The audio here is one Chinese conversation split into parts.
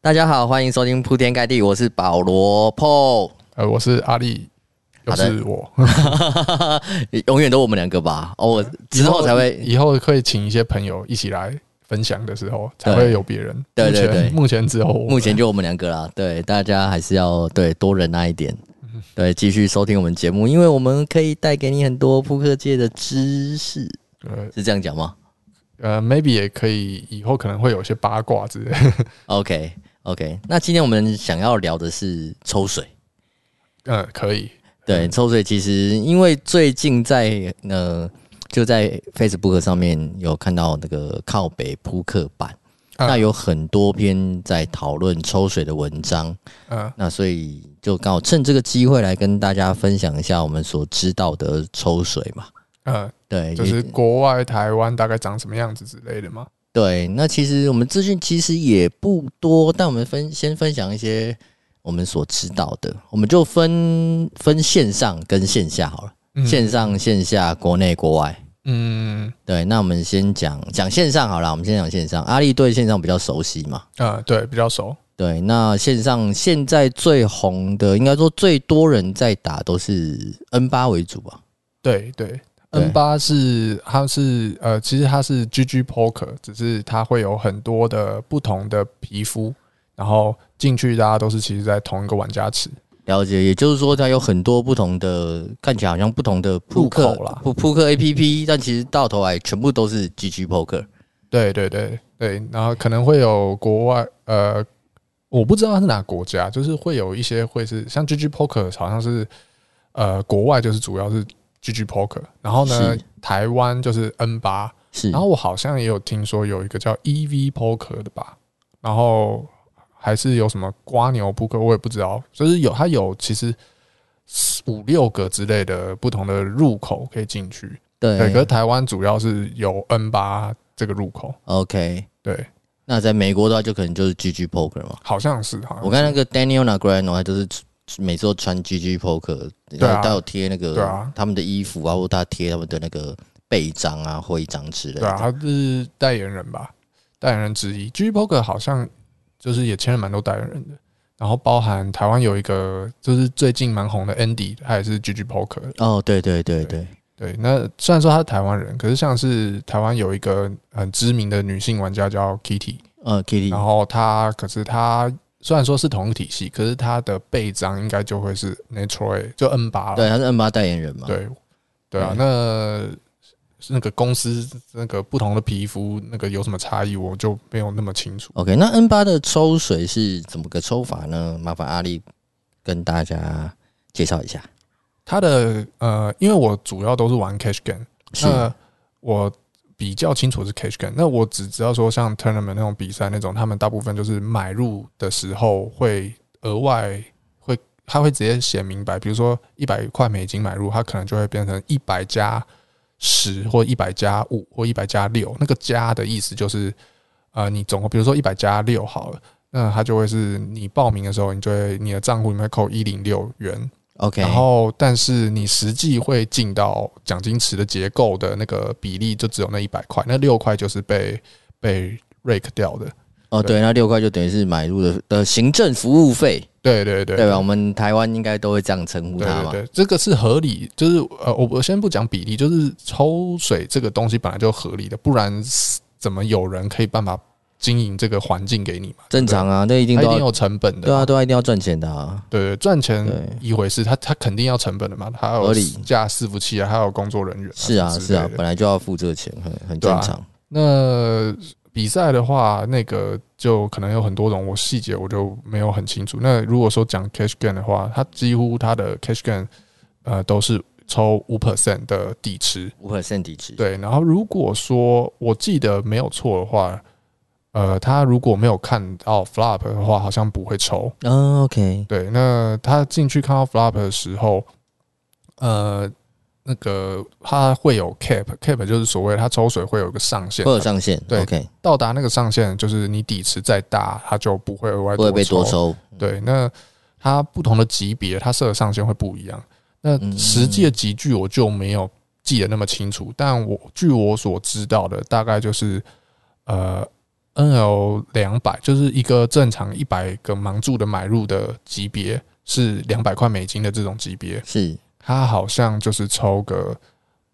大家好，欢迎收听铺天盖地，我是保罗 Paul，呃，我是阿力，又是我，永远都我们两个吧。哦，我之后才会，以后会请一些朋友一起来分享的时候，才会有别人。对对对，目前只有，目前就我们两个啦。对，大家还是要对多忍耐一点，对，继续收听我们节目，因为我们可以带给你很多扑克界的知识。对，是这样讲吗？呃，maybe 也可以，以后可能会有些八卦之类。OK。OK，那今天我们想要聊的是抽水。嗯，可以。对，抽水其实因为最近在呃，就在 Facebook 上面有看到那个靠北扑克版，嗯、那有很多篇在讨论抽水的文章。嗯，那所以就刚好趁这个机会来跟大家分享一下我们所知道的抽水嘛。嗯，对，就是国外、台湾大概长什么样子之类的吗？对，那其实我们资讯其实也不多，但我们分先分享一些我们所知道的，我们就分分线上跟线下好了，嗯、线上线下，国内国外。嗯，对，那我们先讲讲线上好了，我们先讲线上。阿力对线上比较熟悉嘛？啊，对，比较熟。对，那线上现在最红的，应该说最多人在打都是 N 八为主吧？对对。N 八是它是呃，其实它是 GG Poker，只是它会有很多的不同的皮肤，然后进去大家都是其实在同一个玩家池。了解，也就是说它有很多不同的，看起来好像不同的扑克啦，扑扑克 APP，但其实到头来全部都是 GG Poker。对对对对，然后可能会有国外呃，我不知道它是哪个国家，就是会有一些会是像 GG Poker，好像是呃国外就是主要是。GG Poker，然后呢，台湾就是 N 八，是，然后我好像也有听说有一个叫 EV Poker 的吧，然后还是有什么瓜牛扑克，我也不知道，就是有它有其实五六个之类的不同的入口可以进去，对，可是台湾主要是有 N 八这个入口，OK，对，那在美国的话就可能就是 GG Poker 嘛，好像是，好像我看那个 Daniel Negreanu 还就是。每次都穿 GG Poker，然后都有贴那个他们的衣服啊，或者他贴他们的那个背章啊、徽章之类的。对啊，他是代言人吧，代言人之一。GG Poker 好像就是也签了蛮多代言人的，然后包含台湾有一个就是最近蛮红的 Andy，他也是 GG Poker。哦，对对对对对，对。那虽然说他是台湾人，可是像是台湾有一个很知名的女性玩家叫 Kitty，呃，Kitty，然后他可是他。虽然说是同一个体系，可是他的背章应该就会是 Natroy 就 N 八了。对，他是 N 八代言人嘛。对，对啊。那那个公司那个不同的皮肤那个有什么差异，我就没有那么清楚。OK，那 N 八的抽水是怎么个抽法呢？麻烦阿力跟大家介绍一下。他的呃，因为我主要都是玩 Cash Game，是那我。比较清楚是 cash game，那我只知道说像 tournament 那种比赛那种，他们大部分就是买入的时候会额外会，他会直接写明白，比如说一百块美金买入，它可能就会变成一百加十或一百加五或一百加六，那个加的意思就是呃，你总共比如说一百加六好了，那它就会是你报名的时候，你就会你的账户里面扣一零六元。OK，然后但是你实际会进到奖金池的结构的那个比例就只有那一百块，那六块就是被被 rake 掉的。哦，对，那六块就等于是买入的的行政服务费。对对对，对吧？我们台湾应该都会这样称呼它嘛。对，这个是合理，就是呃，我我先不讲比例，就是抽水这个东西本来就合理的，不然怎么有人可以办法？经营这个环境给你嘛？正常啊，那一定都一定有成本的。对啊，都一定要赚钱的啊。对，赚钱一回事，他他肯定要成本的嘛。他有架伺服器啊，还有工作人员。是啊，是啊，本来就要付这个钱，很很正常。那比赛的话，那个就可能有很多种，我细节我就没有很清楚。那如果说讲 cash gain 的话，它几乎它的 cash gain 呃都是抽五 percent 的底池，五 percent 底池。对，然后如果说我记得没有错的话。呃，他如果没有看到 flop 的话，好像不会抽。Oh, OK，对，那他进去看到 flop 的时候，呃，那个他会有 cap，cap 就是所谓他抽水会有个上限，会有上限。对，OK，到达那个上限，就是你底池再大，他就不会额外不会被多抽。对，那它不同的级别，它设的上限会不一样。那实际的级距我就没有记得那么清楚，但我据我所知道的，大概就是呃。NL 两百，就是一个正常一百个盲注的买入的级别是两百块美金的这种级别，是它好像就是抽个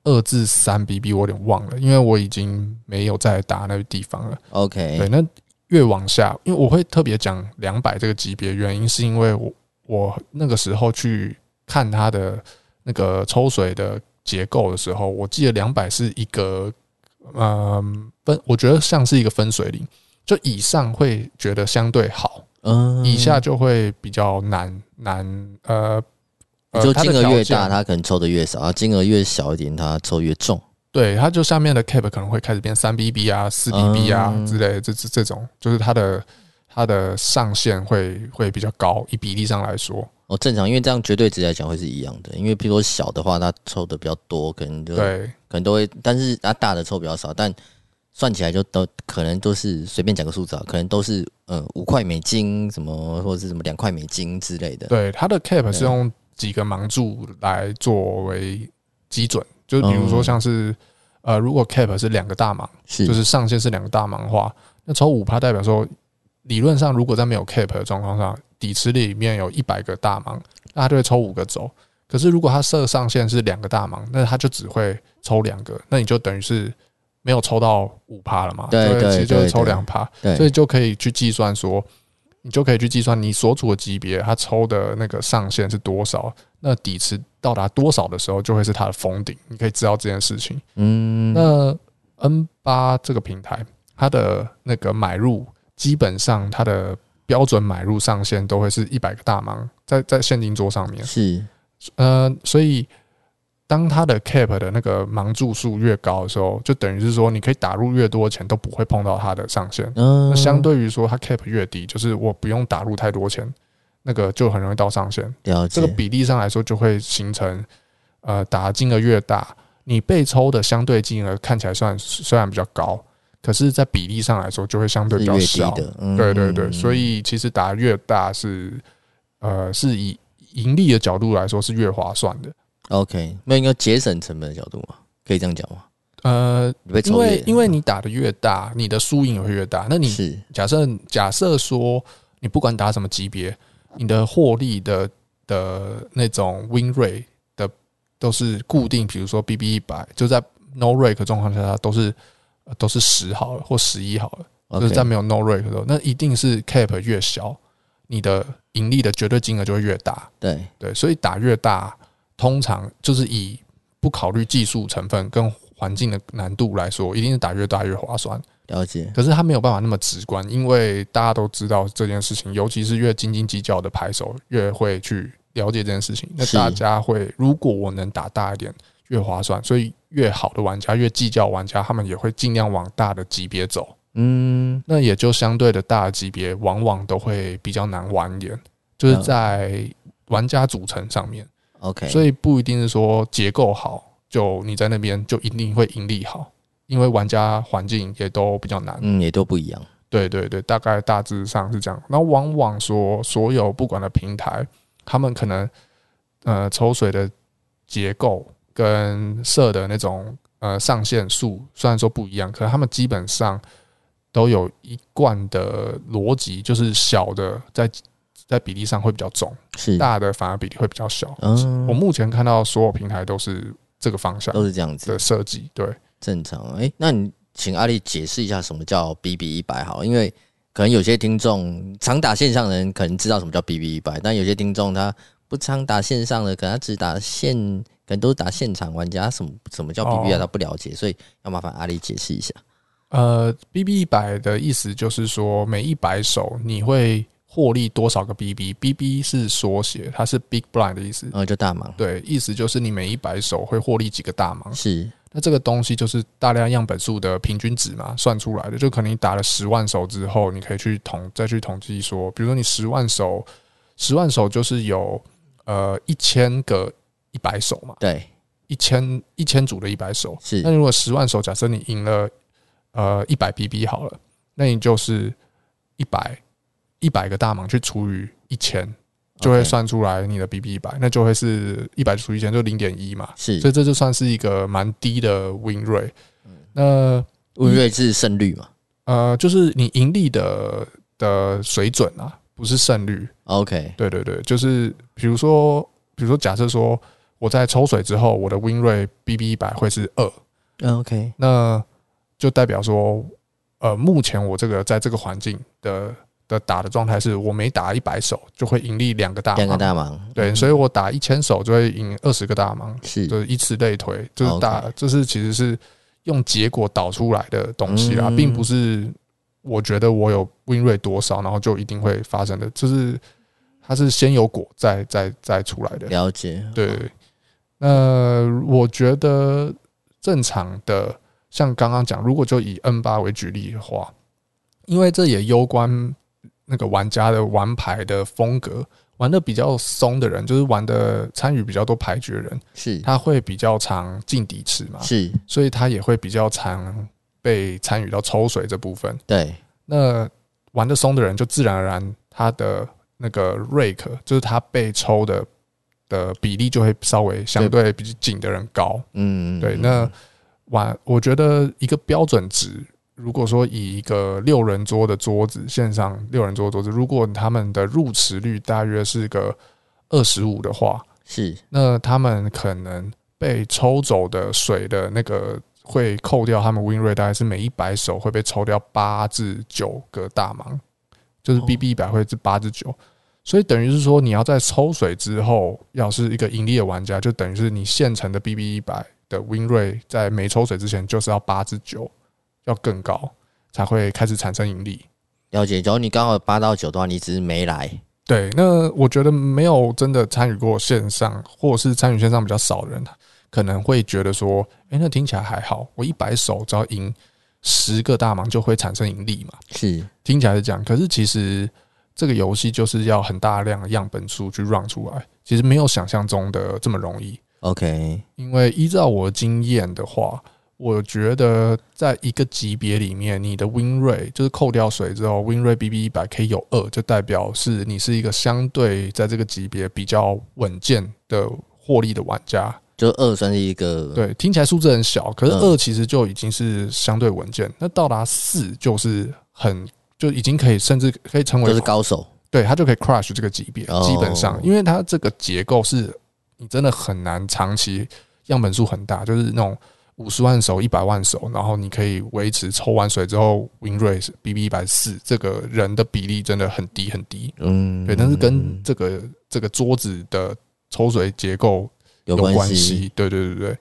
二至三 BB，我有点忘了，因为我已经没有再打那个地方了。OK，对，那越往下，因为我会特别讲两百这个级别，原因是因为我我那个时候去看它的那个抽水的结构的时候，我记得两百是一个。嗯，分我觉得像是一个分水岭，就以上会觉得相对好，嗯，以下就会比较难难。呃，就金额越大，它可能抽的越少；啊，金额越小一点，它抽越重。对，它就下面的 cap 可能会开始变三 BB 啊、四 BB 啊之类的，这这这种就是它的它的上限会会比较高，以比例上来说。哦，正常，因为这样绝对值来讲会是一样的。因为比如说小的话，它抽的比较多，可能就对，可能都会。但是它大的抽比较少，但算起来就都可能都是随便讲个数字啊，可能都是呃五块美金什么或者是什么两块美金之类的。对，它的 cap 是用几个盲注来作为基准，就是比如说像是、嗯、呃，如果 cap 是两个大盲，是就是上限是两个大盲的话，那抽五趴代表说，理论上如果在没有 cap 的状况下。底池里面有一百个大盲，那他就会抽五个走。可是如果他设上限是两个大盲，那他就只会抽两个，那你就等于是没有抽到五趴了嘛？对，对，对，对，其实就是抽两趴，所以就可以去计算说，你就可以去计算你所处的级别，他抽的那个上限是多少，那底池到达多少的时候，就会是它的封顶。你可以知道这件事情。嗯，那 N 八这个平台，它的那个买入基本上它的。标准买入上限都会是一百个大盲，在在现金桌上面是，呃，所以当它的 cap 的那个盲注数越高的时候，就等于是说你可以打入越多钱都不会碰到它的上限。嗯，那相对于说它 cap 越低，就是我不用打入太多钱，那个就很容易到上限。了解。这个比例上来说就会形成，呃，打金额越大，你被抽的相对金额看起来算虽然比较高。可是，在比例上来说，就会相对比较小。的嗯、对对对，所以其实打越大是，呃，是以盈利的角度来说是越划算的。OK，那应该节省成本的角度嘛，可以这样讲吗？呃，因为因为你打的越大，你的输赢也会越大。那你假设假设说，你不管打什么级别，你的获利的的那种 win rate 的都是固定，比如说 BB 一百，就在 no rake 状况下，它都是。都是十好了或十一好了.就是在没有 no rake 的时候，那一定是 cap 越小，你的盈利的绝对金额就会越大。对对，所以打越大，通常就是以不考虑技术成分跟环境的难度来说，一定是打越大越划算。了解。可是他没有办法那么直观，因为大家都知道这件事情，尤其是越斤斤计较的牌手越会去了解这件事情。那大家会，如果我能打大一点。越划算，所以越好的玩家，越计较玩家，他们也会尽量往大的级别走。嗯，那也就相对的大的级别，往往都会比较难玩一点，就是在玩家组成上面。OK，所以不一定是说结构好，就你在那边就一定会盈利好，因为玩家环境也都比较难，嗯，也都不一样。对对对，大概大致上是这样。那往往说，所有不管的平台，他们可能呃抽水的结构。跟设的那种呃上限数虽然说不一样，可是他们基本上都有一贯的逻辑，就是小的在在比例上会比较重，是大的反而比例会比较小。嗯，我目前看到所有平台都是这个方向，都是这样子的设计。对，正常。哎、欸，那你请阿丽解释一下什么叫 BB 一百好，因为可能有些听众常打线上的人可能知道什么叫 BB 一百，但有些听众他不常打线上的，可能他只打线。可能都是打现场玩家，什么什么叫 BB 啊？他不了解，所以要麻烦阿里解释一下。呃，BB 一百的意思就是说，每一百手你会获利多少个 BB？BB 是缩写，它是 Big Blind 的意思。呃，就大盲。对，意思就是你每一百手会获利几个大盲。是。那这个东西就是大量样本数的平均值嘛，算出来的。就可能你打了十万手之后，你可以去统再去统计说，比如说你十万手，十万手就是有呃一千个。一百手嘛，对，一千一千组的一百手是。那如果十万手，假设你赢了呃一百 BB 好了，那你就是一百一百个大盲去除以一千，就会算出来你的 BB 一百，那就会是一百除以一千就零点一嘛。是，所以这就算是一个蛮低的 win rate。那 win rate 是胜率嘛？呃，就是你盈利的的水准啊，不是胜率。OK，对对对，就是比如说，比如说，假设说我在抽水之后，我的 win rate BB 一百会是二。OK，那就代表说，呃，目前我这个在这个环境的的打的状态是，我每打一百手就会盈利两个大，两个大盲。对，所以我打一千手就会赢二十个大盲，是，就是以此类推，就是打，这是其实是用结果导出来的东西啦，并不是我觉得我有 win rate 多少，然后就一定会发生的，就是它是先有果再再再出来的。了解，对。那我觉得。正常的，像刚刚讲，如果就以 N 八为举例的话，因为这也攸关那个玩家的玩牌的风格，玩的比较松的人，就是玩的参与比较多牌局的人，是他会比较常进底池嘛，是，所以他也会比较常被参与到抽水这部分。对，那玩的松的人，就自然而然他的那个 rake，就是他被抽的。的比例就会稍微相对比紧的人高，嗯，对。那玩，我觉得一个标准值，如果说以一个六人桌的桌子，线上六人桌的桌子，如果他们的入池率大约是个二十五的话，是，那他们可能被抽走的水的那个会扣掉他们 win rate，大概是每一百手会被抽掉八至九个大盲，就是 BB 一百会是八至九。所以等于是说，你要在抽水之后，要是一个盈利的玩家，就等于是你现成的 BB 一百的 win rate 在没抽水之前就是要八至九，要更高才会开始产生盈利。了解，假如你刚好八到九的话，你只是没来。对，那我觉得没有真的参与过线上，或者是参与线上比较少的人，可能会觉得说，哎、欸，那听起来还好，我一百手只要赢十个大盲就会产生盈利嘛？是，听起来是这样，可是其实。这个游戏就是要很大量的样本数去 run 出来，其实没有想象中的这么容易。OK，因为依照我的经验的话，我觉得在一个级别里面，你的 win rate 就是扣掉水之后，win rate BB 一百可以有二，就代表是你是一个相对在这个级别比较稳健的获利的玩家。就二算是一个对，听起来数字很小，可是二其实就已经是相对稳健。那到达四就是很。就已经可以，甚至可以成为就是高手，对，他就可以 crush 这个级别。基本上，因为它这个结构是你真的很难长期样本数很大，就是那种五十万手、一百万手，然后你可以维持抽完水之后 win rate BB 一百四，这个人的比例真的很低很低。嗯，对，但是跟这个这个桌子的抽水结构有关系。对对对对。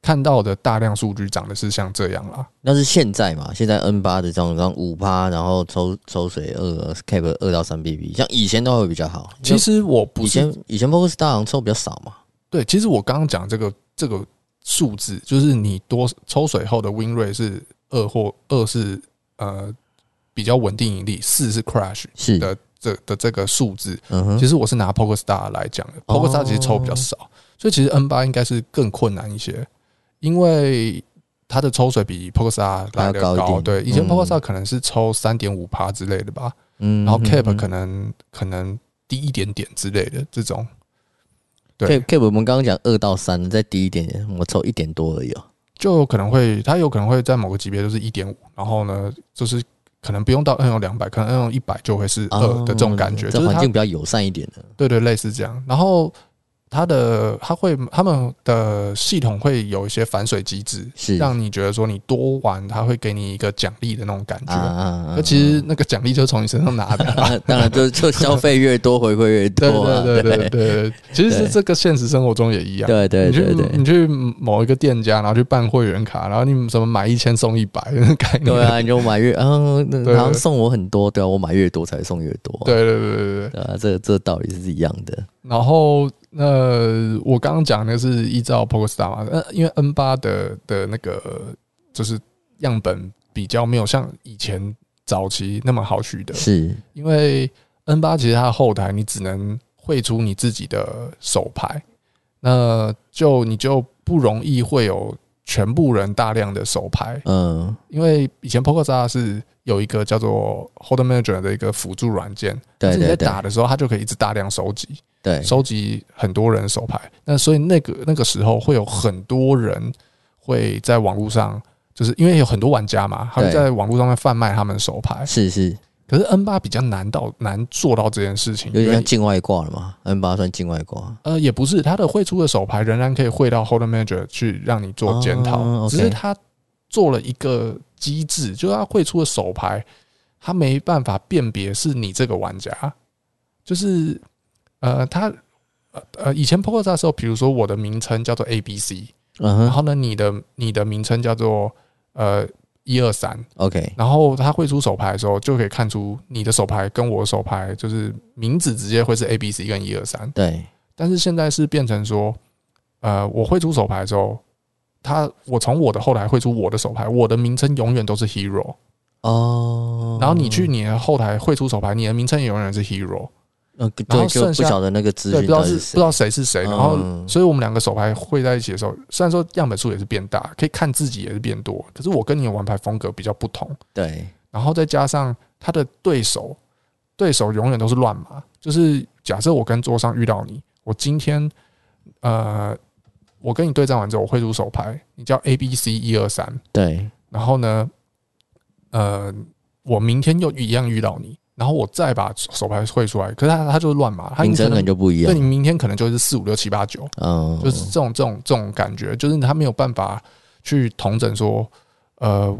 看到的大量数据长的是像这样啦，那是现在嘛？现在 N 八的这种，像五趴，然后抽抽水二 cap 二到三 BB，像以前都会比较好。其实我不以前以前 PokerStars 好像抽比较少嘛。对，其实我刚刚讲这个这个数字，就是你多抽水后的 win rate 是二或二是呃比较稳定盈利，四是 crash 是的这的这个数字。嗯，其实我是拿 PokerStars 来讲的，PokerStars 其实抽比较少，所以其实 N 八应该是更困难一些。因为它的抽水比 PokerStars 来的高，高对，以前 PokerStars 可能是抽三点五趴之类的吧，嗯，然后 Cap 可能可能低一点点之类的这种，对，Cap 我们刚刚讲二到三，再低一点点，我抽一点多而已哦，就有可能会，它有可能会在某个级别就是一点五，然后呢，就是可能不用到 NO 两百，可能 NO 一百就会是二的这种感觉，这环境比较友善一点的，对对，类似这样，然后。它的它会他们的系统会有一些反水机制，是让你觉得说你多玩，它会给你一个奖励的那种感觉。那其实那个奖励就是从你身上拿的，当然就就消费越多回馈越多。对对对对对，其实是这个现实生活中也一样。对对对对，你去某一个店家，然后去办会员卡，然后你什么买一千送一百 那种概念。对啊，你就买越，嗯，然后送我很多，对啊，我买越多才送越多。对对对对对，啊，这这道理是一样的。然后。那我刚刚讲的是依照 PokerStars 嘛，呃，因为 N 八的的那个就是样本比较没有像以前早期那么好取得，是。因为 N 八其实它的后台你只能汇出你自己的手牌，那就你就不容易会有全部人大量的手牌，嗯，因为以前 PokerStars 是有一个叫做 Hold Manager 的一个辅助软件，对，你在打的时候它就可以一直大量收集。对，收集很多人手牌，那所以那个那个时候会有很多人会在网络上，就是因为有很多玩家嘛，他们在网络上面贩卖他们的手牌，是是。可是 N 八比较难到难做到这件事情，有点像境外挂了嘛？N 八算境外挂？呃，也不是，它的汇出的手牌仍然可以汇到 Hold'em Manager 去让你做检讨，哦 okay、只是它做了一个机制，就是它汇出的手牌，它没办法辨别是你这个玩家，就是呃，他呃呃，以前 Poker 的时候，比如说我的名称叫做 A B C，然后呢，你的你的名称叫做呃。一二三，OK，然后他会出手牌的时候，就可以看出你的手牌跟我的手牌就是名字直接会是 A、B、C 跟一二三。对，但是现在是变成说，呃，我会出手牌的时候，他我从我的后台会出我的手牌，我的名称永远都是 Hero 哦。然后你去你的后台会出手牌，你的名称永远是 Hero。呃，然后剩下不晓得那个资讯，对，不知道是不知道谁是谁。然后，所以我们两个手牌汇在一起的时候，虽然说样本数也是变大，可以看自己也是变多，可是我跟你的玩牌风格比较不同。对，然后再加上他的对手，对手永远都是乱码。就是假设我跟桌上遇到你，我今天呃，我跟你对战完之后，我会出手牌，你叫 A B C 一二三，对。然后呢，呃，我明天又一样遇到你。然后我再把手牌汇出来，可是他他就是乱码，他名称可能就不一样。对，你明天可能就是四五六七八九，嗯，就是这种这种这种感觉，就是他没有办法去统整说，呃，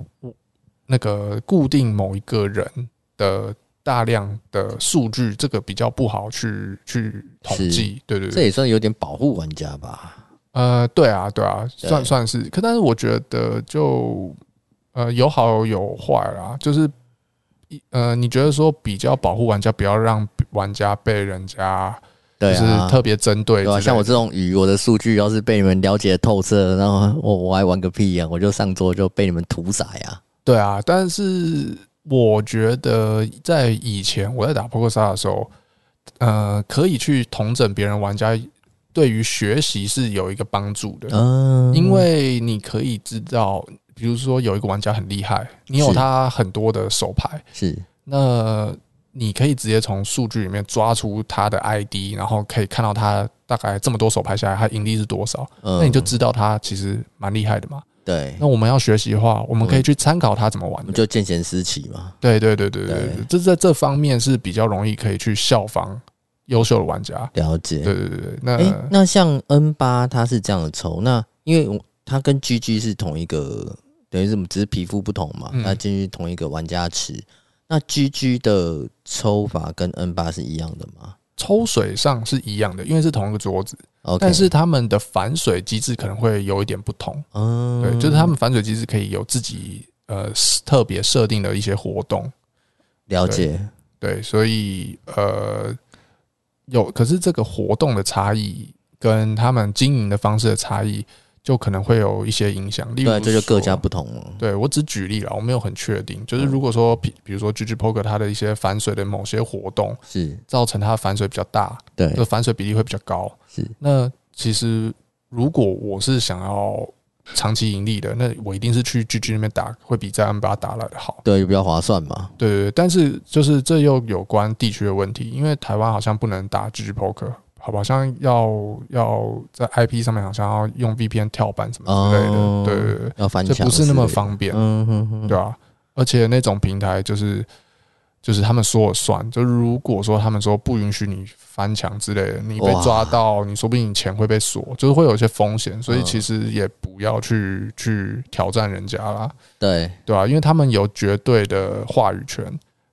那个固定某一个人的大量的数据，这个比较不好去去统计。对对对，这也算有点保护玩家吧？呃，对啊，对啊，算算是。可但是我觉得就呃有好有坏啦，就是。呃，你觉得说比较保护玩家，不要让玩家被人家就是特别针对，对啊，像我这种鱼，我的数据要是被你们了解透彻，然后我我还玩个屁呀，我就上桌就被你们屠宰呀。对啊，但是我觉得在以前我在打扑克杀的时候，呃，可以去统整别人玩家，对于学习是有一个帮助的。嗯，因为你可以知道。比如说有一个玩家很厉害，你有他很多的手牌，是那你可以直接从数据里面抓出他的 ID，然后可以看到他大概这么多手牌下来，他盈利是多少，那你就知道他其实蛮厉害的嘛。对，那我们要学习的话，我们可以去参考他怎么玩的，就见贤思齐嘛。对对对对对对，这在这方面是比较容易可以去效仿优秀的玩家。了解，对对对对。那那像 N 八它是这样的抽，那因为它跟 GG 是同一个。等于是只是皮肤不同嘛，那进去同一个玩家池，那 GG 的抽法跟 N 八是一样的吗？抽水上是一样的，因为是同一个桌子，但是他们的反水机制可能会有一点不同。嗯，对，就是他们反水机制可以有自己呃特别设定的一些活动。了解，对，所以呃有，可是这个活动的差异跟他们经营的方式的差异。就可能会有一些影响，例如，这就各家不同了。对，我只举例了，我没有很确定。就是如果说，比比如说 GG Poker 它的一些反水的某些活动是造成它的反水比较大，对，就反水比例会比较高。是，那其实如果我是想要长期盈利的，那我一定是去 GG 那边打，会比在 N 八打来的好。对，比较划算嘛。对对对，但是就是这又有关地区的问题，因为台湾好像不能打 GG Poker。好吧，好像要要在 IP 上面，好像要用 VPN 跳板什么之类的，哦、对对对，要翻墙，这不是那么方便，嗯哼哼，对啊，而且那种平台就是就是他们说了算，就如果说他们说不允许你翻墙之类的，你被抓到，你说不定你钱会被锁，就是会有一些风险，所以其实也不要去去挑战人家啦，对。对啊，因为他们有绝对的话语权，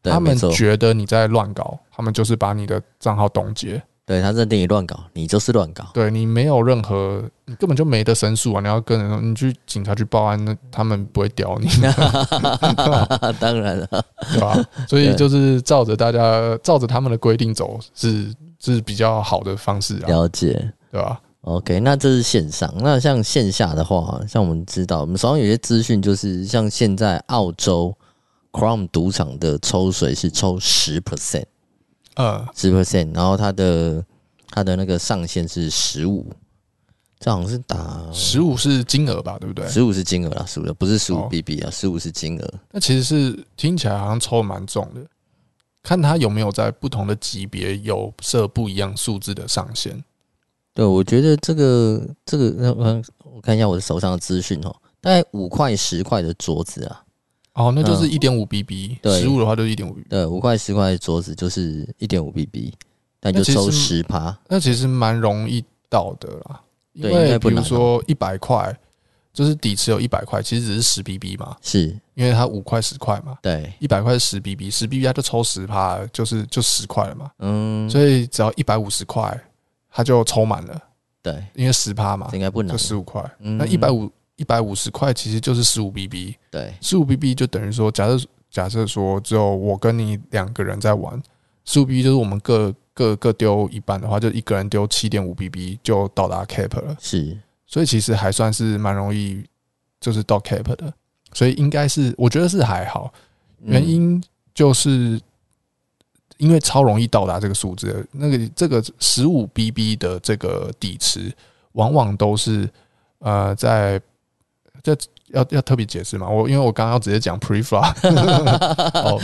他们觉得你在乱搞，他们就是把你的账号冻结。对，他认定你乱搞，你就是乱搞。对，你没有任何，你根本就没得申诉啊！你要跟人说，你去警察去报案，那他们不会屌你。当然了，对吧？所以就是照着大家照着他们的规定走是，是是比较好的方式啊。了解，对吧？OK，那这是线上。那像线下的话，像我们知道，我们手上有些资讯，就是像现在澳洲 Crown 赌场的抽水是抽十 percent。呃，十 percent，然后它的它的那个上限是十五，这好像是打十五是金额吧，对不对？十五是金额啦，十五不是十五 BB 啊，十五是金额。那其实是听起来好像抽蛮重的，看他有没有在不同的级别有设不一样数字的上限。对，我觉得这个这个，我看一下我的手上的资讯哦，大概五块十块的桌子啊。哦，那就是一点五 BB，十五的话就是一点五。对，五块十块的桌子就是一点五 BB，但就抽十趴。那其实蛮容易到的啦，因为比如说一百块，就是底池有一百块，其实只是十 BB 嘛。是，因为它五块十块嘛。对，一百块是十 BB，十 BB 它就抽十趴，就是就十块了嘛。嗯，所以只要一百五十块，它就抽满了。对，因为十趴嘛，应该不难，就十五块。那一百五。一百五十块其实就是十五 BB，对，十五 BB 就等于说，假设假设说只有我跟你两个人在玩，十五 BB 就是我们各各各丢一半的话，就一个人丢七点五 BB 就到达 cap 了，是，所以其实还算是蛮容易，就是到 cap 的，所以应该是我觉得是还好，原因就是因为超容易到达这个数字，那个这个十五 BB 的这个底池，往往都是呃在。这要要特别解释吗？我因为我刚刚要直接讲 pre-flop，哦，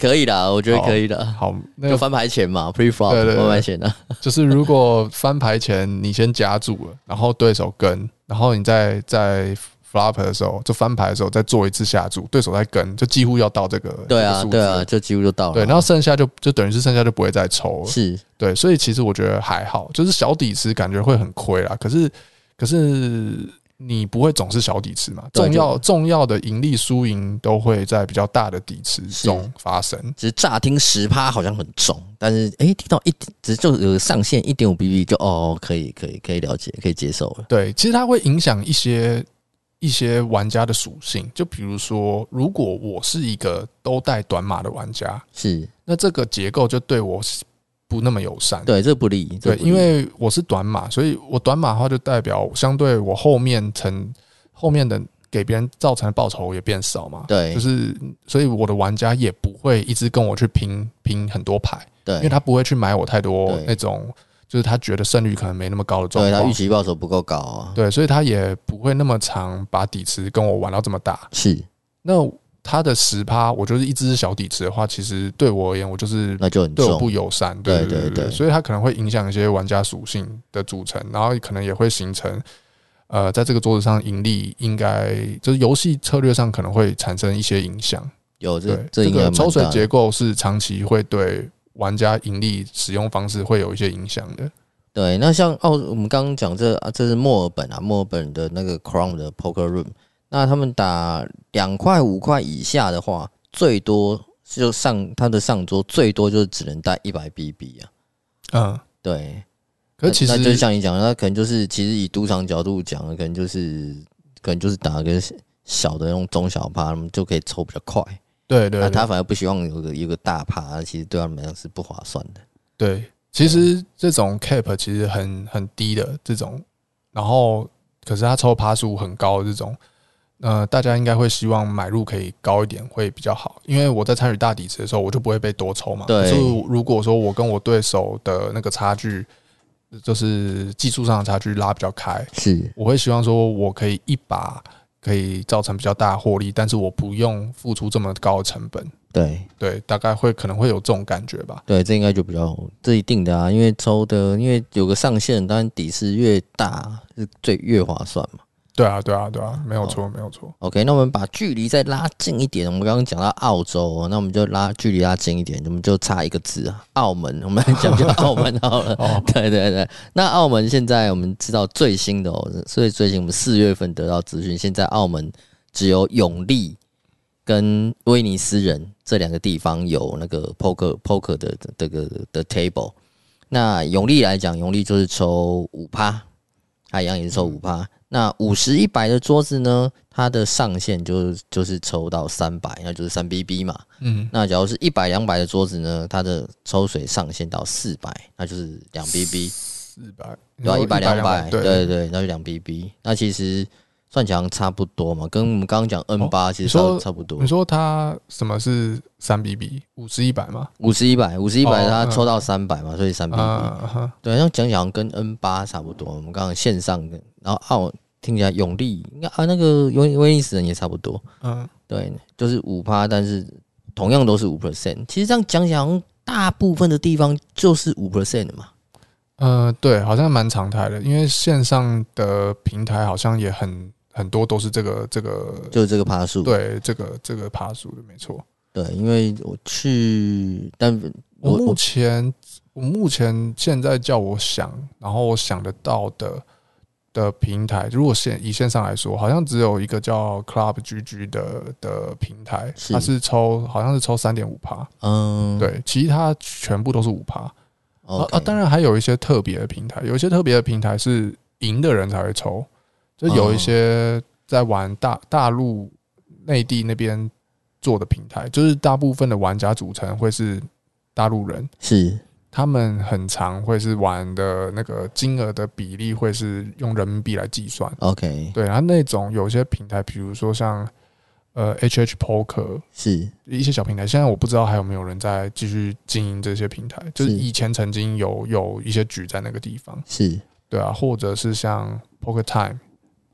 可以的，我觉得可以的。好，那就翻牌前嘛，pre-flop，对对，翻牌前呢，就是如果翻牌前你先夹住了，然后对手跟，然后你再在 flop 的时候，就翻牌的时候再做一次下注，对手再跟，就几乎要到这个对啊对啊，就几乎就到了。对，然后剩下就就等于是剩下就不会再抽了。是对，所以其实我觉得还好，就是小底池感觉会很亏啦。可是可是。你不会总是小底池嘛？重要重要的盈利输赢都会在比较大的底池中发生。只是乍听十趴好像很重，但是哎、欸，听到一点，只就有上限一点五 BB 就哦，可以可以可以了解，可以接受了。对，其实它会影响一些一些玩家的属性，就比如说，如果我是一个都带短码的玩家，是那这个结构就对我。不那么友善，对，这不利。对，因为我是短码，所以我短码的话就代表相对我后面层后面的给别人造成的报酬也变少嘛。对，就是所以我的玩家也不会一直跟我去拼拼很多牌，对，因为他不会去买我太多那种，就是他觉得胜率可能没那么高的状况，对，他预期报酬不够高啊，对，所以他也不会那么长把底池跟我玩到这么大。是，那。他的十趴，我就是一支小底池的话，其实对我而言，我就是那就很对我不友善，对对对，对对对，所以它可能会影响一些玩家属性的组成，然后可能也会形成，呃，在这个桌子上盈利应该就是游戏策略上可能会产生一些影响。有这这个抽水结构是长期会对玩家盈利使用方式会有一些影响的。对，那像哦，我们刚刚讲这啊，这是墨尔本啊，墨尔本的那个 Crown 的 Poker Room。那他们打两块五块以下的话，最多就上他的上桌最多就只能带一百 BB 啊。嗯，对。可是其实那就像你讲，那可能就是其实以赌场角度讲，可能就是可能就是打个小的那种中小趴，他们就可以抽比较快。对对。那他反而不希望有个一个大趴，其实对他们来讲是不划算的。对，其实这种 cap 其实很很低的这种，然后可是他抽趴数很高的这种。呃，大家应该会希望买入可以高一点会比较好，因为我在参与大底池的时候，我就不会被多抽嘛。对。就如果说我跟我对手的那个差距，就是技术上的差距拉比较开，是，我会希望说我可以一把可以造成比较大获利，但是我不用付出这么高的成本。对对，大概会可能会有这种感觉吧。对，这应该就比较这一定的啊，因为抽的因为有个上限，当然底是越大是最越划算嘛。对啊，对啊，对啊，没有错，没有错。OK，那我们把距离再拉近一点。我们刚刚讲到澳洲，那我们就拉距离拉近一点，我们就差一个字啊，澳门。我们来讲讲澳门 好了。哦，对对对。那澳门现在我们知道最新的哦，所以最近我们四月份得到资讯，现在澳门只有永利跟威尼斯人这两个地方有那个 poker poker 的这个的 table。那永利来讲，永利就是抽五趴，海洋也是抽五趴。那五十一百的桌子呢？它的上限就就是抽到三百，那就是三 BB 嘛。嗯，那假如是一百两百的桌子呢？它的抽水上限到四百，那就是两 BB。四百，对吧？一百两百，对对对，那就两 BB。那其实算起来差不多嘛，跟我们刚刚讲 N 八其实差差不多。你说它什么是三 BB？五十一百吗？五十一百，五十一百，它抽到三百嘛，所以三 BB。对，那讲讲跟 N 八差不多。我们刚刚线上跟然后澳。听起来永利应该啊，那个威威尼斯人也差不多，嗯，对，就是五趴，但是同样都是五 percent。其实这样讲讲，大部分的地方就是五 percent 的嘛。呃，对，好像蛮常态的，因为线上的平台好像也很很多都是这个这个，就是这个爬树，对，这个这个爬树的没错。对，因为我去，但我目前我目前现在叫我想，然后我想得到的的平台，如果线以线上来说，好像只有一个叫 Club GG 的的平台，它是抽好像是抽三点五趴，嗯，对，其他全部都是五趴。啊啊，当然还有一些特别的平台，有一些特别的平台是赢的人才会抽，就有一些在玩大大陆内地那边。做的平台就是大部分的玩家组成会是大陆人，是他们很常会是玩的那个金额的比例会是用人民币来计算。OK，对，然后那种有些平台，比如说像呃 HH Poker 是一些小平台，现在我不知道还有没有人在继续经营这些平台，就是以前曾经有有一些局在那个地方，是对啊，或者是像 Poker Time。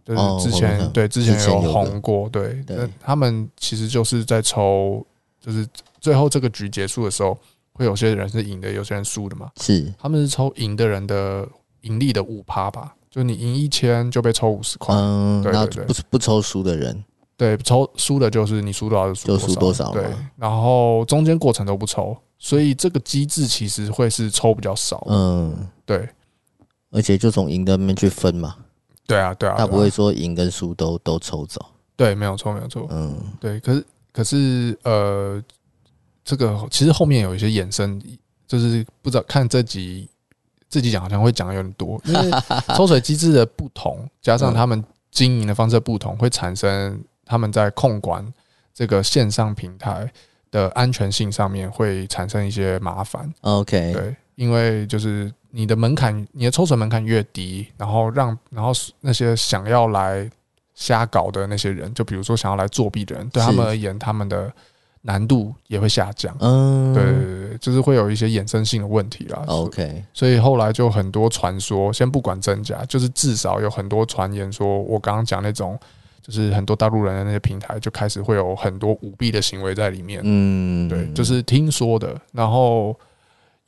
就是之前、哦、对之前有红过，对，那他们其实就是在抽，就是最后这个局结束的时候，会有些人是赢的，有些人输的嘛。是，他们是抽赢的人的盈利的五趴吧，就你赢一千就被抽五十块。嗯，对对对，不不抽输的人，对，抽输的就是你输多少就输多少，对。然后中间过程都不抽，所以这个机制其实会是抽比较少。嗯，对，而且就从赢的那边去分嘛。对啊，对啊，他不会说赢跟输都都抽走。对，没有错，没有错。嗯，对。可是，可是，呃，这个其实后面有一些衍生，就是不知道看这集，自己讲好像会讲的有点多，因为 抽水机制的不同，加上他们经营的方式不同，会产生他们在控管这个线上平台的安全性上面会产生一些麻烦。OK，对，因为就是。你的门槛，你的抽成门槛越低，然后让然后那些想要来瞎搞的那些人，就比如说想要来作弊的人，对他们而言，他们的难度也会下降。嗯，对对对，就是会有一些衍生性的问题啦。OK，所以后来就很多传说，先不管真假，就是至少有很多传言说，我刚刚讲那种，就是很多大陆人的那些平台就开始会有很多舞弊的行为在里面。嗯，对，就是听说的，然后。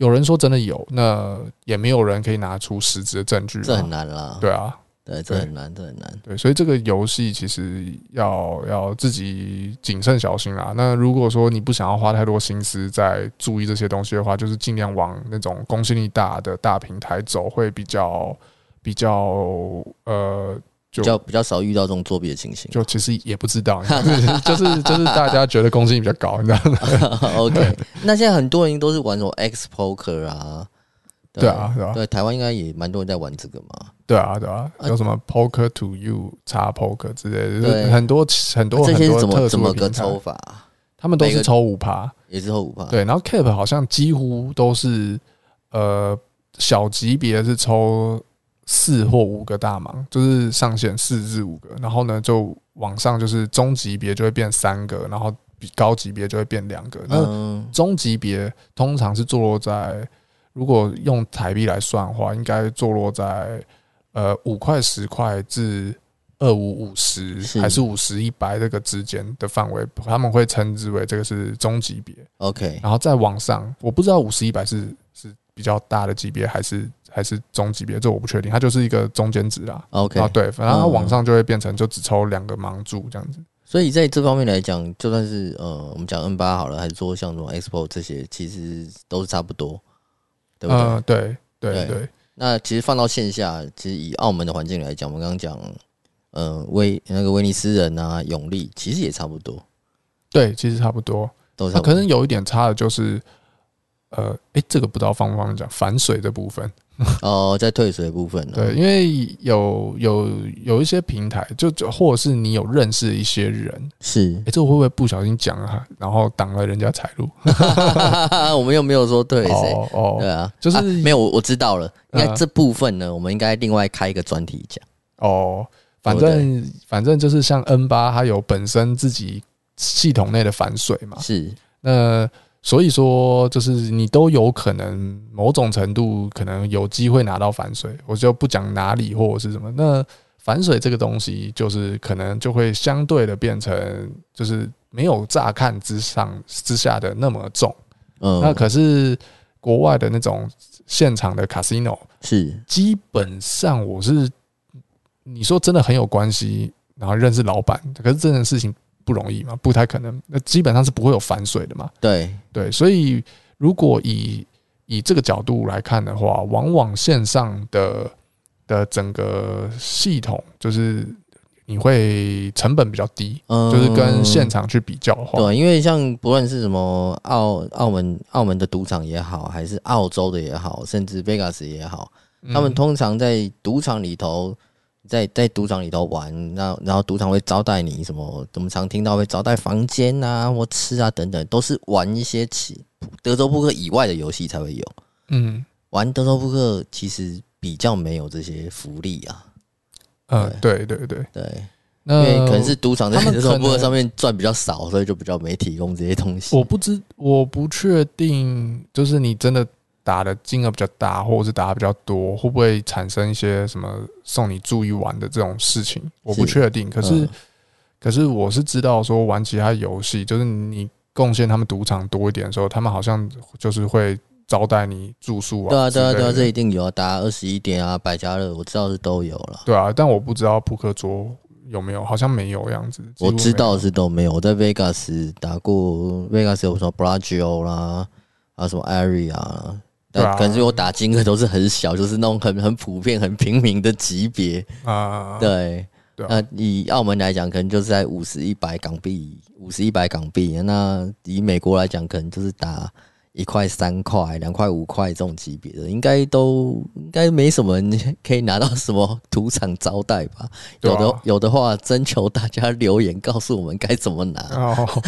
有人说真的有，那也没有人可以拿出实质的证据。这很难啦。对啊，对，这很难，这很难。对，所以这个游戏其实要要自己谨慎小心啦。那如果说你不想要花太多心思在注意这些东西的话，就是尽量往那种公信力大的大平台走，会比较比较呃。就比较比较少遇到这种作弊的情形，就其实也不知道，就是就是大家觉得公信力比较高，你知道吗？OK，那现在很多人都是玩什么 X Poker 啊，对啊，对啊，对，台湾应该也蛮多人在玩这个嘛，对啊，对啊，有什么 Poker to You 叉 Poker 之类的，很多很多很多特殊的个抽法，他们都是抽五趴，也是抽五趴，对，然后 Cap 好像几乎都是呃小级别是抽。四或五个大盲，就是上限四至五个，然后呢，就往上就是中级别就会变三个，然后比高级别就会变两个。那中级别通常是坐落在，如果用台币来算的话，应该坐落在呃五块十块至二五五十，还是五十一百这个之间的范围，他们会称之为这个是中级别。OK，然后再往上，我不知道五十一百是是比较大的级别还是。还是中级别，这我不确定，它就是一个中间值啦。OK，啊，对，反正它往上就会变成就只抽两个盲注这样子。所以在这方面来讲，就算是呃，我们讲 N 八好了，还是说像这种 Expo 这些，其实都是差不多，对不对？呃、对对对。那其实放到线下，其实以澳门的环境来讲，我们刚刚讲，呃，威那个威尼斯人啊，永利其实也差不多。对，其实差不多，都差不多。可能有一点差的就是，呃，哎，这个不知道方不方便讲反水的部分。哦，在退水的部分，对，因为有有有一些平台，就就或者是你有认识一些人，是，哎，这会不会不小心讲啊？然后挡了人家财路？我们又没有说对谁，哦，对啊，就是没有，我知道了。应该这部分呢，我们应该另外开一个专题讲。哦，反正反正就是像 N 八，它有本身自己系统内的反水嘛，是那。所以说，就是你都有可能某种程度可能有机会拿到反水，我就不讲哪里或者是什么。那反水这个东西，就是可能就会相对的变成，就是没有乍看之上之下的那么重。嗯，那可是国外的那种现场的 casino 是基本上，我是你说真的很有关系。然后认识老板，可是这件事情不容易嘛，不太可能。那基本上是不会有反水的嘛。对对，所以如果以以这个角度来看的话，往往线上的的整个系统就是。你会成本比较低，嗯，就是跟现场去比较的话，对，因为像不论是什么澳澳门澳门的赌场也好，还是澳洲的也好，甚至 Vegas 也好，他们通常在赌场里头，在在赌场里头玩，那然后赌场会招待你什么？我们常听到会招待房间啊，或吃啊等等，都是玩一些其德州扑克以外的游戏才会有。嗯，玩德州扑克其实比较没有这些福利啊。嗯，对对对对，因为可能是赌场在德州扑克上面赚比较少，所以就比较没提供这些东西。我不知，我不确定，就是你真的打的金额比较大，或者是打的比较多，会不会产生一些什么送你住一晚的这种事情？我不确定。可是，可是我是知道说玩其他游戏，就是你贡献他们赌场多一点的时候，他们好像就是会。招待你住宿啊？对啊，对啊，对啊，这一定有啊！打二十一点啊，百家乐，我知道是都有了。对啊，但我不知道扑克桌有没有，好像没有样子。我知道是都没有。我在 Vegas 打过，Vegas 有什么 Bellagio 啦，还有什么 Aria 啊？但可是我打金额都是很小，就是那种很很普遍、很平民的级别啊。对，那以澳门来讲，可能就是在五十一百港币，五十一百港币。那以美国来讲，可能就是打。一块、三块、两块、五块这种级别的，应该都应该没什么人可以拿到什么赌场招待吧？有的有的话，征求大家留言告诉我们该怎么拿。哦，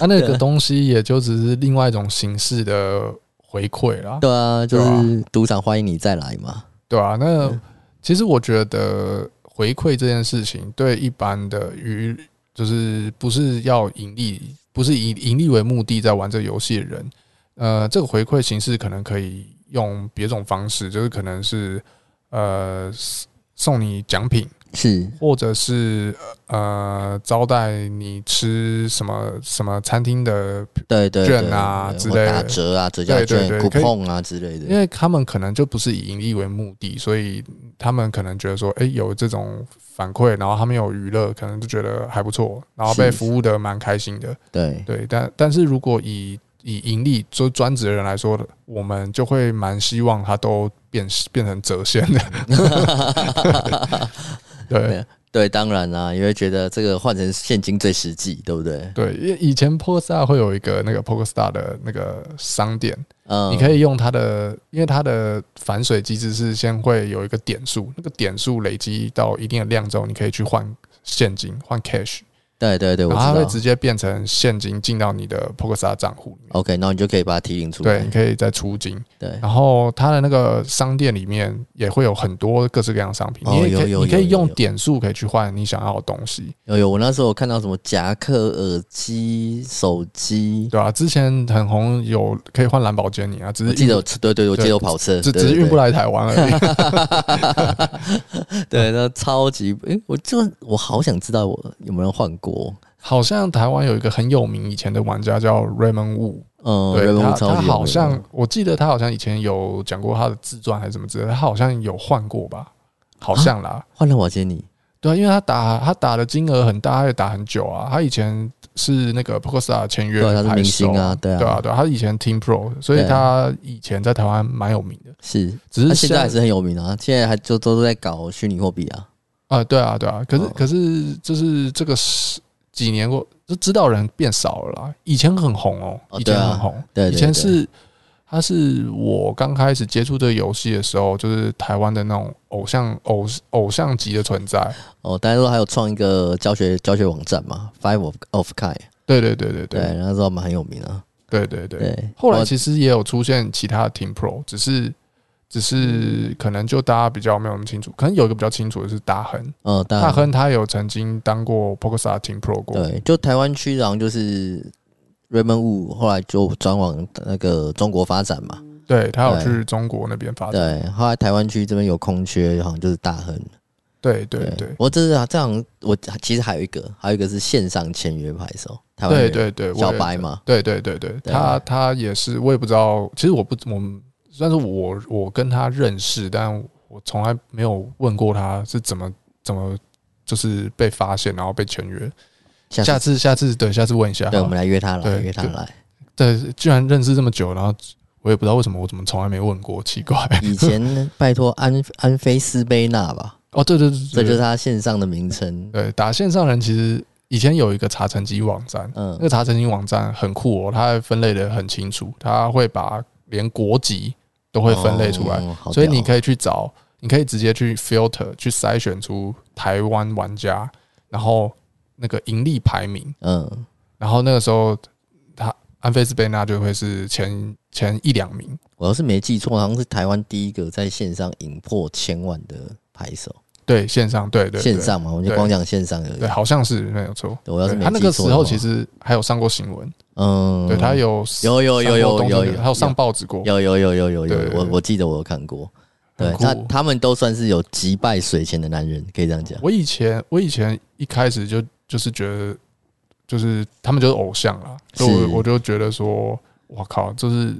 那 那个东西也就只是另外一种形式的回馈啦。对啊，就是赌场欢迎你再来嘛。对啊，那其实我觉得回馈这件事情，对一般的娱，就是不是要盈利，不是以盈利为目的在玩这个游戏的人。呃，这个回馈形式可能可以用别种方式，就是可能是呃送你奖品，是，或者是呃招待你吃什么什么餐厅的对对券啊之类的，打折啊折价券、coupon 啊之类的。因为他们可能就不是以盈利为目的，所以他们可能觉得说，哎，有这种反馈，然后他们有娱乐，可能就觉得还不错，然后被服务的蛮开心的。对对，但但是如果以以盈利做专职的人来说，我们就会蛮希望它都变变成折现的。对对，当然啦，因为觉得这个换成现金最实际，对不对？对，因为以前 PokerStars 会有一个那个 PokerStars 的那个商店，嗯，你可以用它的，因为它的反水机制是先会有一个点数，那个点数累积到一定的量之后，你可以去换现金，换 cash。对对对，然后它会直接变成现金进到你的 PokerStars 账户里面。OK，然后你就可以把它提领出来。对，你可以再出金。对，然后它的那个商店里面也会有很多各式各样的商品，你也可以，你可以用点数可以去换你想要的东西。有有，我那时候有看到什么夹克、耳机、手机，对啊，之前很红，有可以换蓝宝坚尼啊，只是记得对对，我记得有跑车，只只是运不来台湾而已。对，那超级诶，我就我好想知道我有没有人换过。好像台湾有一个很有名以前的玩家叫 Raymond Wu，嗯，对他他好像我记得他好像以前有讲过他的自传还是什么之类的，他好像有换过吧，好像啦，换了瓦杰尼，对啊，因为他打他打的金额很大，他也打很久啊，他以前是那个 PokerStars 签约，对，他是明星啊，对啊，对啊，对，他以前 Team Pro，所以他以前在台湾蛮有名的，是，只是现在还是很有名啊，现在还就都在搞虚拟货币啊。啊，对啊，对啊，可是、哦、可是就是这个十几年过，就知道人变少了啦。以前很红哦，以前很红，对，以前是他是我刚开始接触这个游戏的时候，就是台湾的那种偶像偶偶像级的存在。哦，大家都还有创一个教学教学网站嘛，Five of of Kai。对对对对对，对，那时候我们很有名啊。对对对，对，后来其实也有出现其他的 Team Pro，只是。只是可能就大家比较没有那么清楚，可能有一个比较清楚的是大亨，嗯，大亨。他有曾经当过 PokerStars Team Pro 过，对，就台湾区然后就是 Raymond Wu，后来就转往那个中国发展嘛，对他有去中国那边发展，对，后来台湾区这边有空缺，好像就是大亨，对对对，我这是啊，这样我其实还有一个，还有一个是线上签约牌手，台湾对对对，小白嘛，对对对对，他他也是，我也不知道，其实我不我们。虽然说我我跟他认识，但我从来没有问过他是怎么怎么就是被发现，然后被签约。下次下次对，下次问一下，对，我们来约他来，约他来。对，居然认识这么久，然后我也不知道为什么，我怎么从来没问过，奇怪。以前拜托安安菲斯贝纳吧。哦，对对对，这就是他线上的名称。对，打线上人其实以前有一个查成绩网站，嗯，那个查成绩网站很酷哦，它分类的很清楚，它会把连国籍都会分类出来，所以你可以去找，你可以直接去 filter 去筛选出台湾玩家，然后那个盈利排名，嗯，然后那个时候他安菲斯贝纳就会是前前一两名。我要是没记错，好像是台湾第一个在线上赢破千万的牌手。对线上，对对，线上嘛，我们就光讲线上而已。对，好像是没有错。我要是没他那个时候其实还有上过新闻，嗯，对他有有有有有有有，还有上报纸过，有有有有有有，我我记得我有看过。对他他们都算是有击败水前的男人，可以这样讲。我以前我以前一开始就就是觉得，就是他们就是偶像啊，所以我我就觉得说，我靠，就是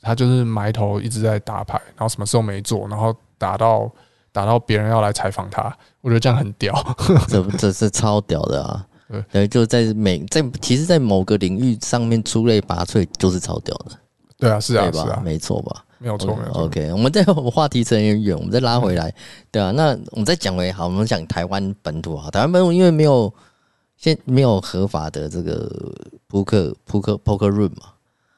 他就是埋头一直在打牌，然后什么事都没做，然后打到。打到别人要来采访他，我觉得这样很屌，这这是超屌的啊！对，就在每在其实，在某个领域上面出类拔萃，就是超屌的。对啊，是啊，是啊，没错吧？没有错，没有错。OK，我们在话题扯远远，我们再拉回来。对啊，那我们再讲回好，我们讲台湾本土啊，台湾本土因为没有现没有合法的这个扑克扑克 Poker Room 嘛，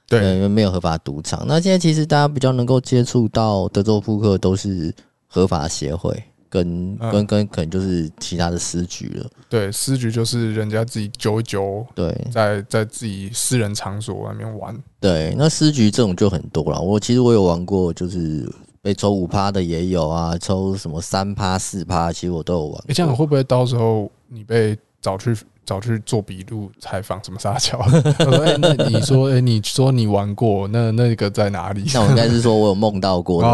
对，因为没有合法赌场。那现在其实大家比较能够接触到德州扑克都是。合法协会跟跟跟可能就是其他的私局了。对，私局就是人家自己揪一揪，对，在在自己私人场所外面玩。对，那私局这种就很多了。我其实我有玩过，就是被抽五趴的也有啊，抽什么三趴四趴，其实我都有玩。欸，这样会不会到时候你被找去？找去做笔录采访什么撒娇？哎，那你说，哎，你说你玩过，那那个在哪里？那我应该是说我有梦到过，对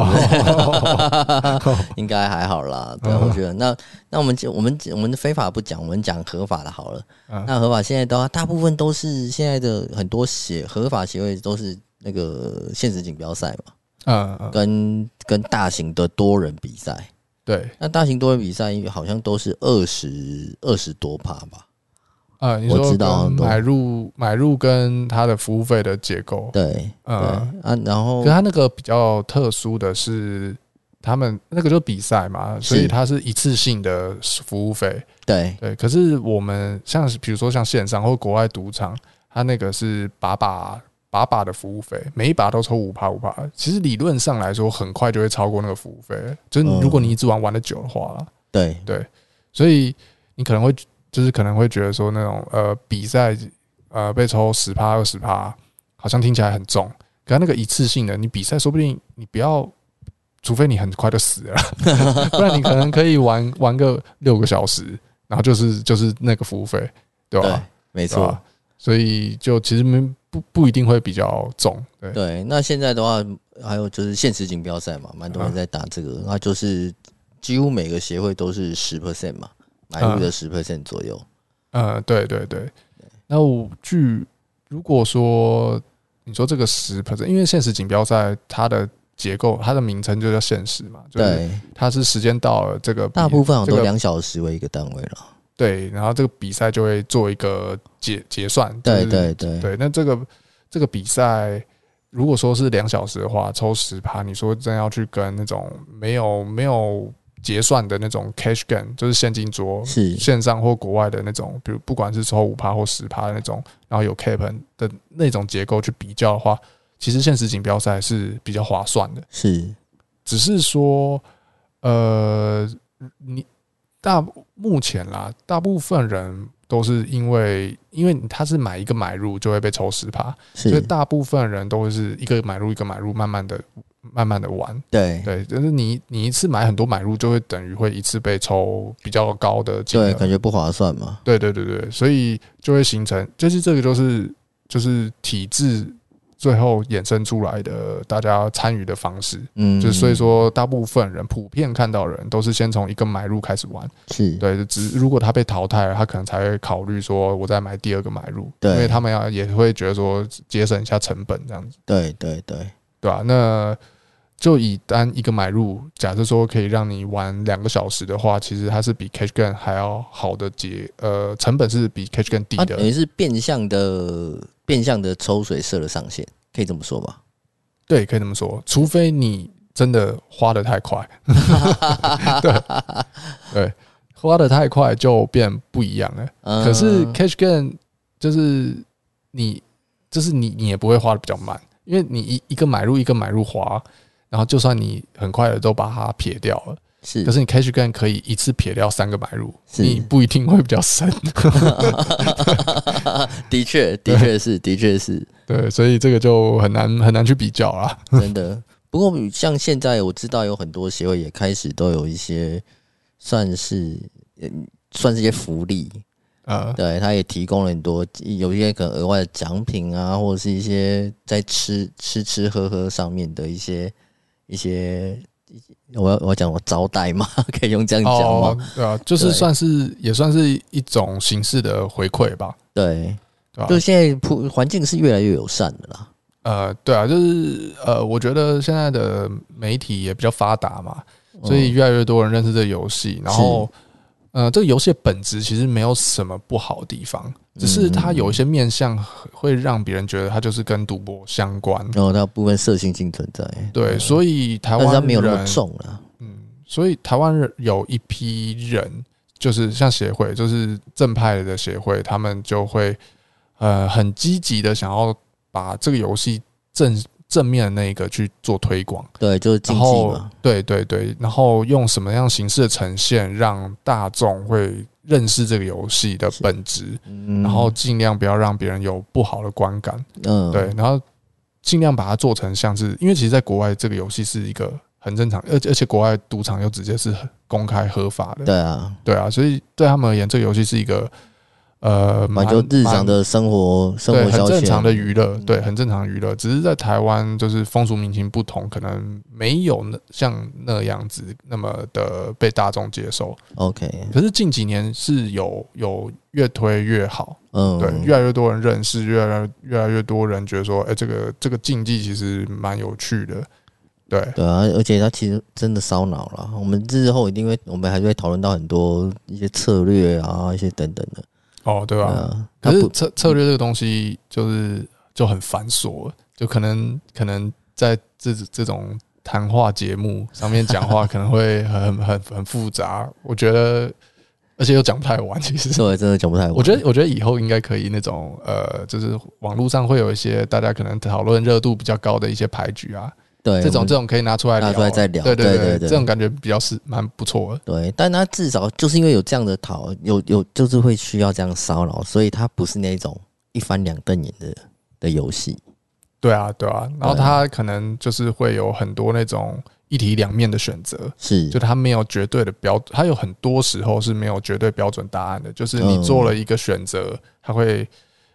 不对？应该还好啦。对，我觉得那那我们我们我们的非法不讲，我们讲合法的好了。那合法现在都大部分都是现在的很多协合法协会都是那个现实锦标赛嘛，啊，跟跟大型的多人比赛。对，那大型多人比赛好像都是二十二十多趴吧。啊，你说买入买入跟他的服务费的结构，对，嗯啊，然后，可他那个比较特殊的是，他们那个就是比赛嘛，所以它是一次性的服务费，对对。可是我们像是比如说像线上或国外赌场，它那个是把把把把的服务费，每一把都抽五趴五趴，其实理论上来说，很快就会超过那个服务费，就是如果你一直玩玩的久的话，对对，所以你可能会。就是可能会觉得说那种呃比赛呃被抽十趴二十趴，好像听起来很重。可是那个一次性的，你比赛说不定你不要，除非你很快就死了，不然你可能可以玩玩个六个小时，然后就是就是那个服务费，对吧？对，没错。所以就其实没不不一定会比较重。对对，那现在的话还有就是现实锦标赛嘛，蛮多人在打这个，那就是几乎每个协会都是十 percent 嘛。买入的十 percent 左右，呃，对对对。那我据如果说你说这个十 percent，因为现实锦标赛它的结构，它的名称就叫现实嘛，对，它是时间到了这个大部分都两小时为一个单位了，对，然后这个比赛就会做一个结结算，对对对对。那这个这个比赛如果说是两小时的话，抽十趴，你说真要去跟那种没有没有。结算的那种 cash gain，就是现金桌，是线上或国外的那种，比如不管是抽五趴或十趴的那种，然后有 cap 的那种结构去比较的话，其实现实锦标赛是比较划算的。是，只是说，呃，你大目前啦，大部分人都是因为，因为他是买一个买入就会被抽十趴，所以大部分人都是一个买入一个买入，慢慢的。慢慢的玩，对。对，就是你你一次买很多买入，就会等于会一次被抽比较高的金额，对，感觉不划算嘛。对对对对，所以就会形成，就是这个就是就是体制最后衍生出来的大家参与的方式，嗯，就所以说大部分人普遍看到人都是先从一个买入开始玩，是。对，只如果他被淘汰了，他可能才会考虑说我再买第二个买入，对，因为他们要也会觉得说节省一下成本这样子，对对对。对吧、啊？那就以单一个买入，假设说可以让你玩两个小时的话，其实它是比 Cash Game 还要好的节，呃，成本是比 Cash Game 低的。等于是变相的变相的抽水设了上限，可以这么说吧？对，可以这么说，除非你真的花的太快，对对，花的太快就变不一样了。嗯、可是 Cash Game 就是你，就是你，你也不会花的比较慢，因为你一一个买入一个买入滑。然后就算你很快的都把它撇掉了，是，可是你 cash game 可以一次撇掉三个买入，你不一定会比较深。的确，的确是，的确是，对，所以这个就很难很难去比较啦。真的，不过像现在我知道有很多协会也开始都有一些算是算是一些福利啊，对，他也提供了很多有一些可能额外的奖品啊，或者是一些在吃吃吃喝喝上面的一些。一些，我要我要讲我招待嘛，可以用这样讲吗？哦？对啊，就是算是也算是一种形式的回馈吧。对，对吧？就现在普环境是越来越友善的啦。呃，对啊，就是呃，我觉得现在的媒体也比较发达嘛，所以越来越多人认识这游戏，然后。呃，这个游戏的本质其实没有什么不好的地方，只是它有一些面向会让别人觉得它就是跟赌博相关，然后它部分色性性存在。对，所以台湾人没有那么重了。嗯，所以台湾人有一批人，就是像协会，就是正派的协会，他们就会呃很积极的想要把这个游戏正。正面的那一个去做推广，对，就是竞技嘛，对对对，然后用什么样形式的呈现，让大众会认识这个游戏的本质，然后尽量不要让别人有不好的观感，嗯，对，然后尽量把它做成像是，因为其实，在国外这个游戏是一个很正常，而而且国外赌场又直接是公开合法的，对啊，对啊，所以对他们而言，这个游戏是一个。呃，满足日常的生活，生活消遣，很正常的娱乐，对，很正常的娱乐。只是在台湾，就是风俗民情不同，可能没有那像那样子那么的被大众接受。OK，可是近几年是有有越推越好，嗯，对，越来越多人认识，越来越来越多人觉得说，哎，这个这个竞技其实蛮有趣的，对，对啊，而且它其实真的烧脑了。我们日后一定会，我们还是会讨论到很多一些策略啊，一些等等的。哦，对吧、啊？可是策策略这个东西就是就很繁琐，就可能可能在这这种谈话节目上面讲话 可能会很很很复杂。我觉得，而且又讲不太完。其实对，真的讲不太完。我觉得，我觉得以后应该可以那种呃，就是网络上会有一些大家可能讨论热度比较高的一些牌局啊。对，这种这种可以拿出来拿出来再聊，对对对，对这种感觉比较是蛮不错的。对，但他至少就是因为有这样的讨，有有就是会需要这样骚扰，所以他不是那种一翻两瞪眼的的游戏。对啊，对啊，然后他可能就是会有很多那种一体两面的选择，是，就他没有绝对的标，他有很多时候是没有绝对标准答案的，就是你做了一个选择，他会。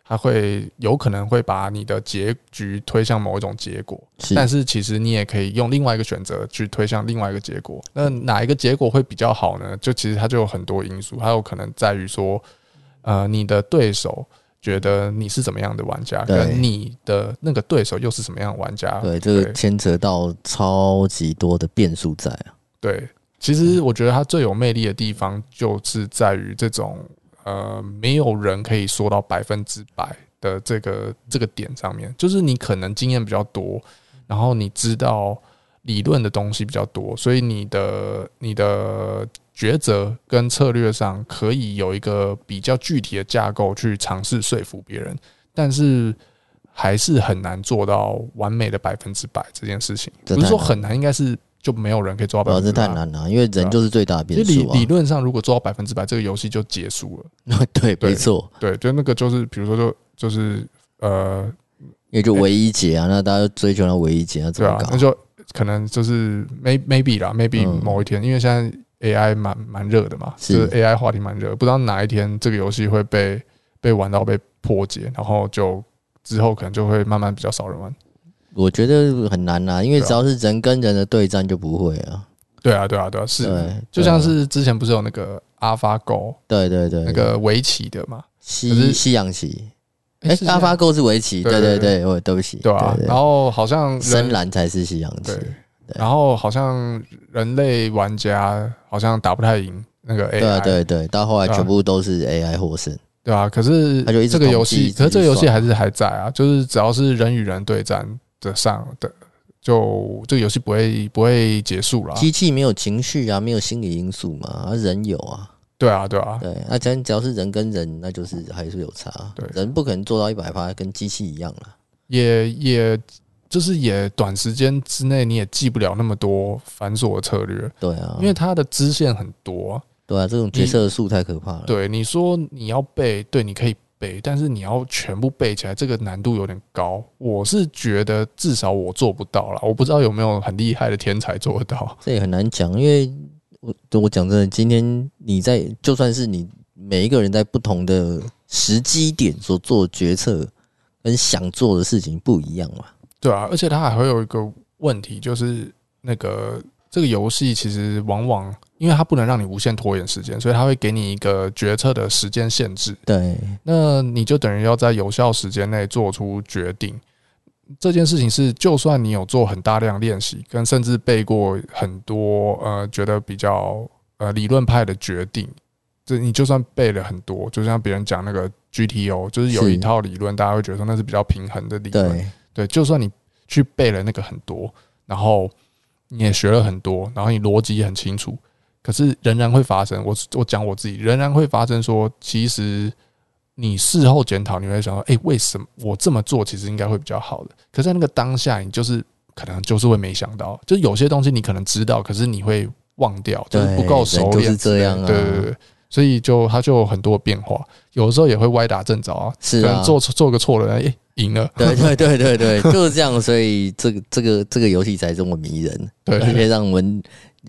它会有可能会把你的结局推向某一种结果，是，但是其实你也可以用另外一个选择去推向另外一个结果。那哪一个结果会比较好呢？就其实它就有很多因素，还有可能在于说，呃，你的对手觉得你是怎么样的玩家，跟你的那个对手又是什么样的玩家。对，这个牵扯到超级多的变数在啊。对，其实我觉得它最有魅力的地方就是在于这种。呃，没有人可以说到百分之百的这个这个点上面，就是你可能经验比较多，然后你知道理论的东西比较多，所以你的你的抉择跟策略上可以有一个比较具体的架构去尝试说服别人，但是还是很难做到完美的百分之百这件事情。不是说很难，应该是。就没有人可以做到百分之百，这太难了，因为人就是最大的变数。理理论上，如果做到百分之百，这个游戏就结束了。对，没错，对，就那个就是，比如说，就就是呃，也就唯一解啊，那大家追求那唯一解啊，对啊，那就可能就是 maybe maybe 啦，maybe 某一天，因为现在 AI 蛮蛮热的嘛，就是 AI 话题蛮热，不知道哪一天这个游戏会被被玩到被破解，然后就之后可能就会慢慢比较少人玩。我觉得很难呐，因为只要是人跟人的对战就不会啊。对啊，对啊，对啊，是。就像是之前不是有那个 AlphaGo，对对对，那个围棋的嘛，西西洋棋。哎，AlphaGo 是围棋，对对对，我对不起。对啊，然后好像深蓝才是西洋棋。然后好像人类玩家好像打不太赢那个 AI，对对对，到后来全部都是 AI 获胜，对啊，可是这个游戏，可是这个游戏还是还在啊，就是只要是人与人对战的上的，就这个游戏不会不会结束了。机器没有情绪啊，没有心理因素嘛，啊人有啊。对啊，对啊，对，那咱只要是人跟人，那就是还是有差。对，人不可能做到一百趴，跟机器一样了。也也，就是也短时间之内你也记不了那么多繁琐的策略。对啊，因为它的支线很多。对啊，这种角色数太可怕了。对，你说你要背，对，你可以背，但是你要全部背起来，这个难度有点高。我是觉得至少我做不到了，我不知道有没有很厉害的天才做得到。这也很难讲，因为。我我讲真的，今天你在就算是你每一个人在不同的时机点所做决策跟想做的事情不一样嘛？对啊，而且它还会有一个问题，就是那个这个游戏其实往往因为它不能让你无限拖延时间，所以它会给你一个决策的时间限制。对，那你就等于要在有效时间内做出决定。这件事情是，就算你有做很大量练习，跟甚至背过很多呃，觉得比较呃理论派的决定，这你就算背了很多，就像别人讲那个 GTO，就是有一套理论，大家会觉得说那是比较平衡的理论。对，对，就算你去背了那个很多，然后你也学了很多，然后你逻辑也很清楚，可是仍然会发生。我我讲我自己，仍然会发生说，其实。你事后检讨，你会想说：“哎，为什么我这么做其实应该会比较好的？”可在那个当下，你就是可能就是会没想到，就是有些东西你可能知道，可是你会忘掉，就是不够熟练。就是这样啊。对对对，所以就它就有很多变化，有的时候也会歪打正着啊。是啊，做做个错了，哎，赢了。对 对对对对，就是这样。所以这个这个这个游戏才这么迷人，对，而且让我们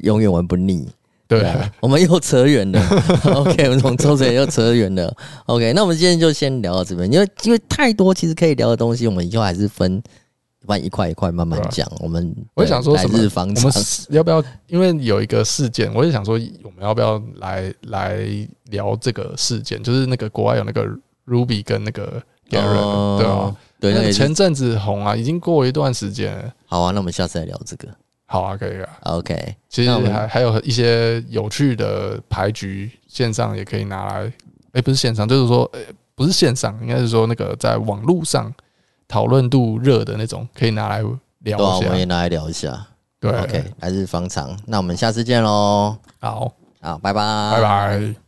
永远玩不腻。对，啊，我们又扯远了。OK，我们从抽水又扯远了。OK，那我们今天就先聊到这边，因为因为太多其实可以聊的东西，我们以后还是分，分一块一块慢慢讲。我们我也想说什么？日方长，我们要不要？因为有一个事件，我也想说，我们要不要来来聊这个事件？就是那个国外有那个 Ruby 跟那个 Garen，哦，对啊，对，那个前阵子红啊，已经过一段时间。好啊，那我们下次来聊这个。好啊，可以啊。OK，其实还还有一些有趣的牌局，线上也可以拿来。哎、欸，不是线上，就是说，欸、不是线上，应该是说那个在网络上讨论度热的那种，可以拿来聊一下。对啊，我们也拿来聊一下。对，OK，来日方长，那我们下次见喽。好，好，拜拜，拜拜。